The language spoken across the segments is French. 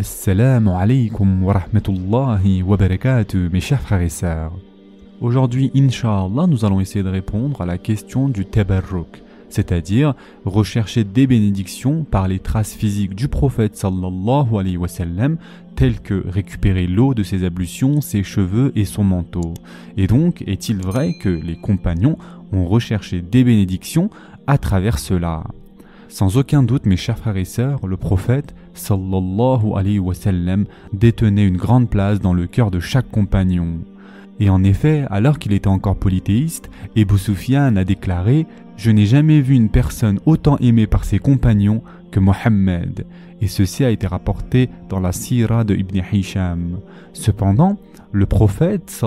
Assalamu wa rahmatullahi wa barakatuh. Aujourd'hui, Inch'Allah, nous allons essayer de répondre à la question du tabarruk, c'est-à-dire rechercher des bénédictions par les traces physiques du prophète sallallahu alayhi wa sallam, telles que récupérer l'eau de ses ablutions, ses cheveux et son manteau. Et donc, est-il vrai que les compagnons ont recherché des bénédictions à travers cela? Sans aucun doute, mes chers frères et sœurs, le prophète sallallahu alayhi wa sallam détenait une grande place dans le cœur de chaque compagnon. Et en effet, alors qu'il était encore polythéiste, Ebu Sufyan a déclaré Je n'ai jamais vu une personne autant aimée par ses compagnons que Mohammed. Et ceci a été rapporté dans la Sira de Ibn Hisham. Cependant, le prophète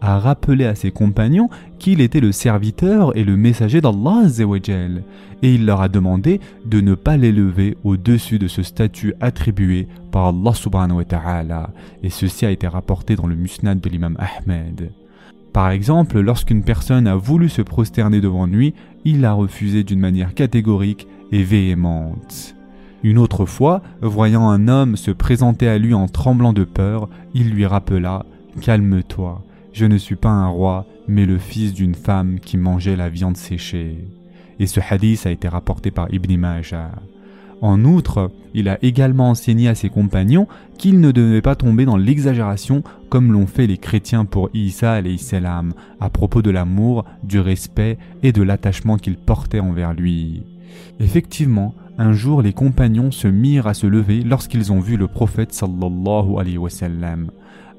a rappelé à ses compagnons qu'il était le serviteur et le messager d'Allah et il leur a demandé de ne pas l'élever au-dessus de ce statut attribué par Allah subhanahu wa ta'ala et ceci a été rapporté dans le musnad de l'imam Ahmed. Par exemple, lorsqu'une personne a voulu se prosterner devant lui, il l'a refusé d'une manière catégorique et véhémente. Une autre fois, voyant un homme se présenter à lui en tremblant de peur, il lui rappela Calme-toi, je ne suis pas un roi, mais le fils d'une femme qui mangeait la viande séchée. Et ce hadith a été rapporté par Ibn Majah. En outre, il a également enseigné à ses compagnons qu'ils ne devaient pas tomber dans l'exagération comme l'ont fait les chrétiens pour Isa salam à propos de l'amour, du respect et de l'attachement qu'ils portaient envers lui. Effectivement, un jour les compagnons se mirent à se lever lorsqu'ils ont vu le prophète sallallahu alayhi wa.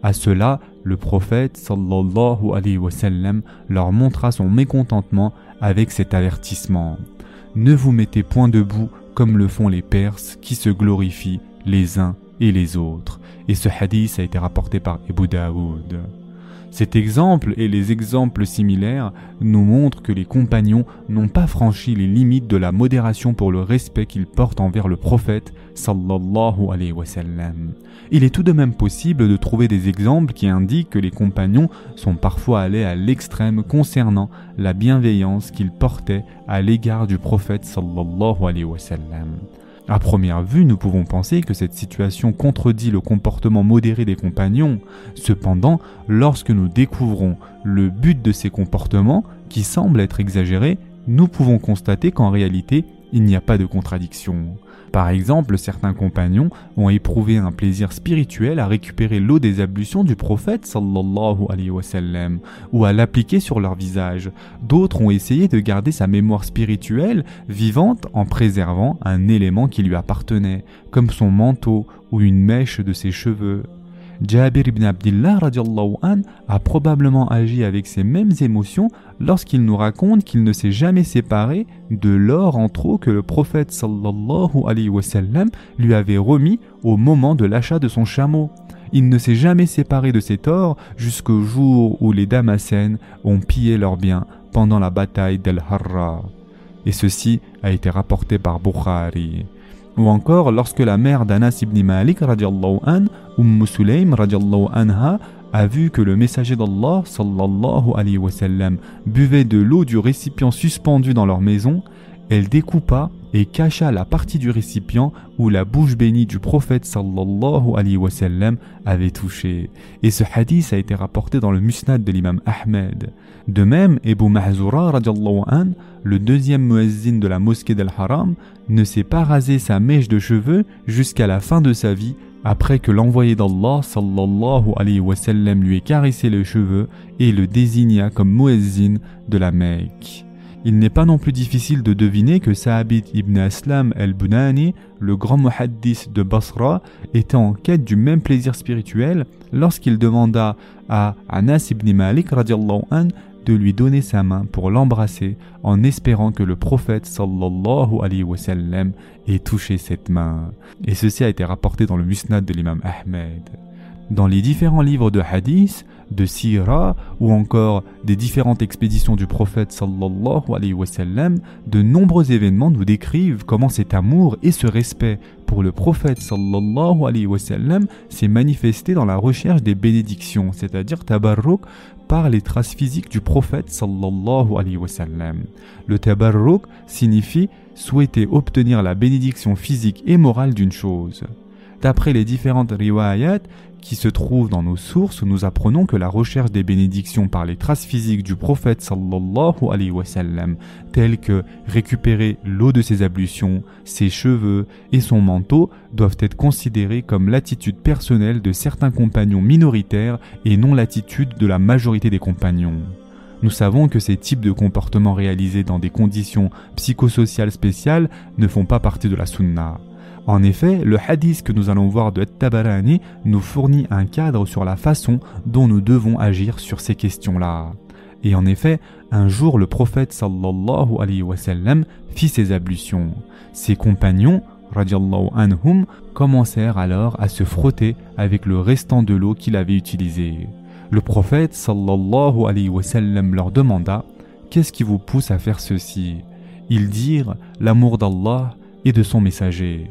À cela, le prophète leur montra son mécontentement avec cet avertissement. Ne vous mettez point debout comme le font les Perses qui se glorifient les uns et les autres. Et ce hadith a été rapporté par Ebu Daoud. Cet exemple et les exemples similaires nous montrent que les compagnons n'ont pas franchi les limites de la modération pour le respect qu'ils portent envers le prophète sallallahu alayhi wa sallam. Il est tout de même possible de trouver des exemples qui indiquent que les compagnons sont parfois allés à l'extrême concernant la bienveillance qu'ils portaient à l'égard du prophète sallallahu alayhi wa sallam. À première vue, nous pouvons penser que cette situation contredit le comportement modéré des compagnons. Cependant, lorsque nous découvrons le but de ces comportements, qui semblent être exagérés, nous pouvons constater qu'en réalité, il n'y a pas de contradiction. Par exemple, certains compagnons ont éprouvé un plaisir spirituel à récupérer l'eau des ablutions du prophète sallallahu alayhi wa sallam, ou à l'appliquer sur leur visage. D'autres ont essayé de garder sa mémoire spirituelle vivante en préservant un élément qui lui appartenait, comme son manteau ou une mèche de ses cheveux. Jabir ibn Abdullah a probablement agi avec ces mêmes émotions lorsqu'il nous raconte qu'il ne s'est jamais séparé de l'or en trop que le prophète lui avait remis au moment de l'achat de son chameau. Il ne s'est jamais séparé de cet or jusqu'au jour où les Damascènes ont pillé leurs biens pendant la bataille d'El-Harra. Et ceci a été rapporté par Bukhari. Ou encore lorsque la mère d'Anas ibn Malik an, Umm Sulaym anha, a vu que le messager d'Allah sallallahu alayhi wa sallam buvait de l'eau du récipient suspendu dans leur maison, elle découpa et cacha la partie du récipient où la bouche bénie du prophète sallallahu alayhi wa sallam avait touché. Et ce hadith a été rapporté dans le musnad de l'imam Ahmed. De même, Ebu Mahzoura an, le deuxième muezzin de la mosquée d'Al-Haram, ne s'est pas rasé sa mèche de cheveux jusqu'à la fin de sa vie après que l'envoyé d'Allah sallallahu alayhi wa sallam lui ait caressé les cheveux et le désigna comme muezzin de la Mecque. Il n'est pas non plus difficile de deviner que Sa'abit ibn Aslam el-Bunani, le grand muhaddis de Basra, était en quête du même plaisir spirituel lorsqu'il demanda à Anas ibn Malik an, de lui donner sa main pour l'embrasser en espérant que le prophète sallallahu alayhi wa sallam ait touché cette main. Et ceci a été rapporté dans le musnad de l'imam Ahmed. Dans les différents livres de hadith, de sira ou encore des différentes expéditions du prophète sallallahu alayhi wa sallam, de nombreux événements nous décrivent comment cet amour et ce respect pour le prophète sallallahu s'est manifesté dans la recherche des bénédictions, c'est-à-dire tabarruk par les traces physiques du prophète sallallahu alayhi wa sallam. Le tabarruk signifie souhaiter obtenir la bénédiction physique et morale d'une chose. D'après les différentes riwayat qui se trouvent dans nos sources, nous apprenons que la recherche des bénédictions par les traces physiques du prophète sallallahu alayhi wa sallam, telles que récupérer l'eau de ses ablutions, ses cheveux et son manteau, doivent être considérées comme l'attitude personnelle de certains compagnons minoritaires et non l'attitude de la majorité des compagnons. Nous savons que ces types de comportements réalisés dans des conditions psychosociales spéciales ne font pas partie de la sunna. En effet, le hadith que nous allons voir de Tabarani nous fournit un cadre sur la façon dont nous devons agir sur ces questions-là. Et en effet, un jour le prophète sallallahu alayhi wa sallam fit ses ablutions. Ses compagnons, radiallahu anhum, commencèrent alors à se frotter avec le restant de l'eau qu'il avait utilisée. Le prophète sallallahu alayhi wa sallam leur demanda Qu'est-ce qui vous pousse à faire ceci? Ils dirent L'amour d'Allah et de son messager.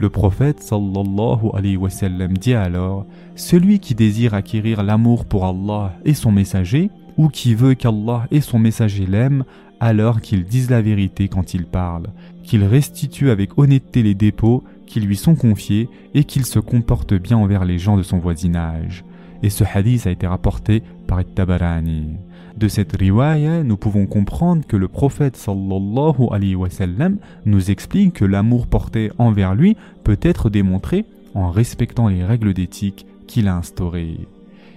Le prophète sallallahu alayhi wa sallam dit alors Celui qui désire acquérir l'amour pour Allah et son messager, ou qui veut qu'Allah et son messager l'aiment, alors qu'il dise la vérité quand il parle, qu'il restitue avec honnêteté les dépôts qui lui sont confiés et qu'il se comporte bien envers les gens de son voisinage. Et ce hadith a été rapporté par Tabarani. De cette riwaya, nous pouvons comprendre que le prophète sallallahu nous explique que l'amour porté envers lui peut être démontré en respectant les règles d'éthique qu'il a instaurées.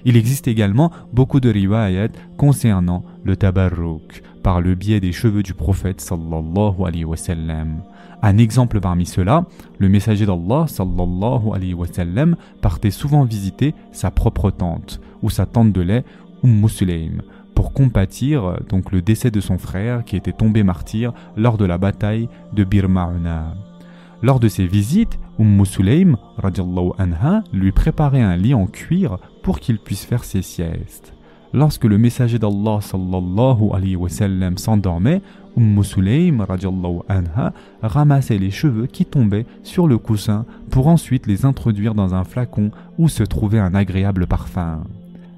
Il existe également beaucoup de riwayat concernant le tabarruk par le biais des cheveux du prophète sallallahu alayhi wa sallam. Un exemple parmi ceux-là, le messager d'Allah sallallahu alayhi wa sallam partait souvent visiter sa propre tante ou sa tante de lait Umm Sulaym pour compatir donc le décès de son frère qui était tombé martyr lors de la bataille de Bir Lors de ses visites, Umm Sulaym anha lui préparait un lit en cuir pour qu'il puisse faire ses siestes. Lorsque le messager d'Allah sallallahu alayhi wa sallam s'endormait, Umm Sulaym anha ramassait les cheveux qui tombaient sur le coussin pour ensuite les introduire dans un flacon où se trouvait un agréable parfum.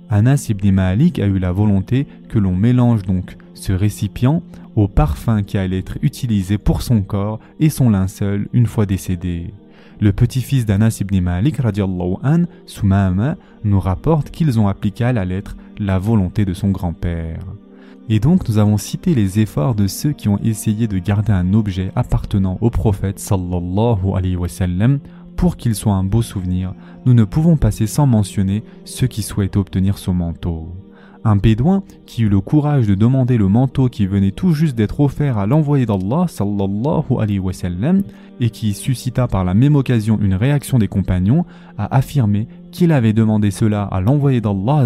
Anas ibn Malik a eu la volonté que l'on mélange donc ce récipient au parfum qui allait être utilisé pour son corps et son linceul une fois décédé. Le petit-fils d'Anas ibn Malik an, Soumama, nous rapporte qu'ils ont appliqué à la lettre la volonté de son grand-père. Et donc nous avons cité les efforts de ceux qui ont essayé de garder un objet appartenant au prophète sallallahu alayhi wa sallam pour qu'il soit un beau souvenir, nous ne pouvons passer sans mentionner ceux qui souhaitent obtenir ce manteau. Un bédouin qui eut le courage de demander le manteau qui venait tout juste d'être offert à l'envoyé d'Allah sallallahu alayhi wa sallam et qui suscita par la même occasion une réaction des compagnons, a affirmé qu'il avait demandé cela à l'envoyé d'Allah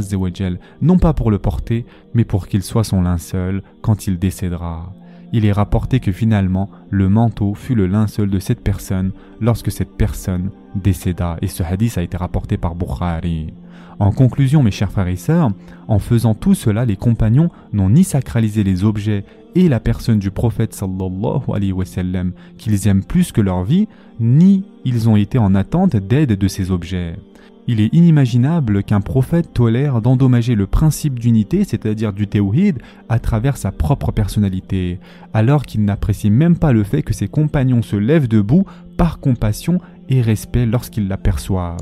non pas pour le porter, mais pour qu'il soit son linceul quand il décédera il est rapporté que finalement le manteau fut le linceul de cette personne lorsque cette personne décéda et ce hadith a été rapporté par Bukhari. En conclusion mes chers frères et sœurs, en faisant tout cela les compagnons n'ont ni sacralisé les objets et la personne du prophète sallallahu alayhi wa sallam qu'ils aiment plus que leur vie, ni ils ont été en attente d'aide de ces objets. Il est inimaginable qu'un prophète tolère d'endommager le principe d'unité, c'est-à-dire du théouhid, à travers sa propre personnalité, alors qu'il n'apprécie même pas le fait que ses compagnons se lèvent debout par compassion et respect lorsqu'ils l'aperçoivent.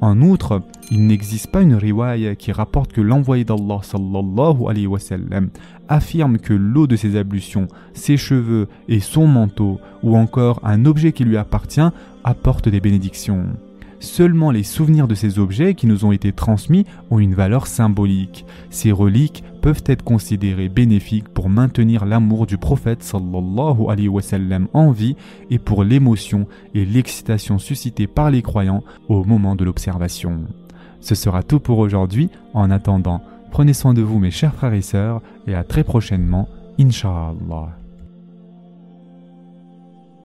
En outre, il n'existe pas une riwaya qui rapporte que l'envoyé d'Allah sallallahu alayhi wa sallam affirme que l'eau de ses ablutions, ses cheveux et son manteau, ou encore un objet qui lui appartient, apportent des bénédictions. Seulement les souvenirs de ces objets qui nous ont été transmis ont une valeur symbolique. Ces reliques peuvent être considérées bénéfiques pour maintenir l'amour du prophète sallallahu alayhi wa sallam en vie et pour l'émotion et l'excitation suscitées par les croyants au moment de l'observation. Ce sera tout pour aujourd'hui. En attendant, prenez soin de vous mes chers frères et sœurs et à très prochainement, Inch'Allah.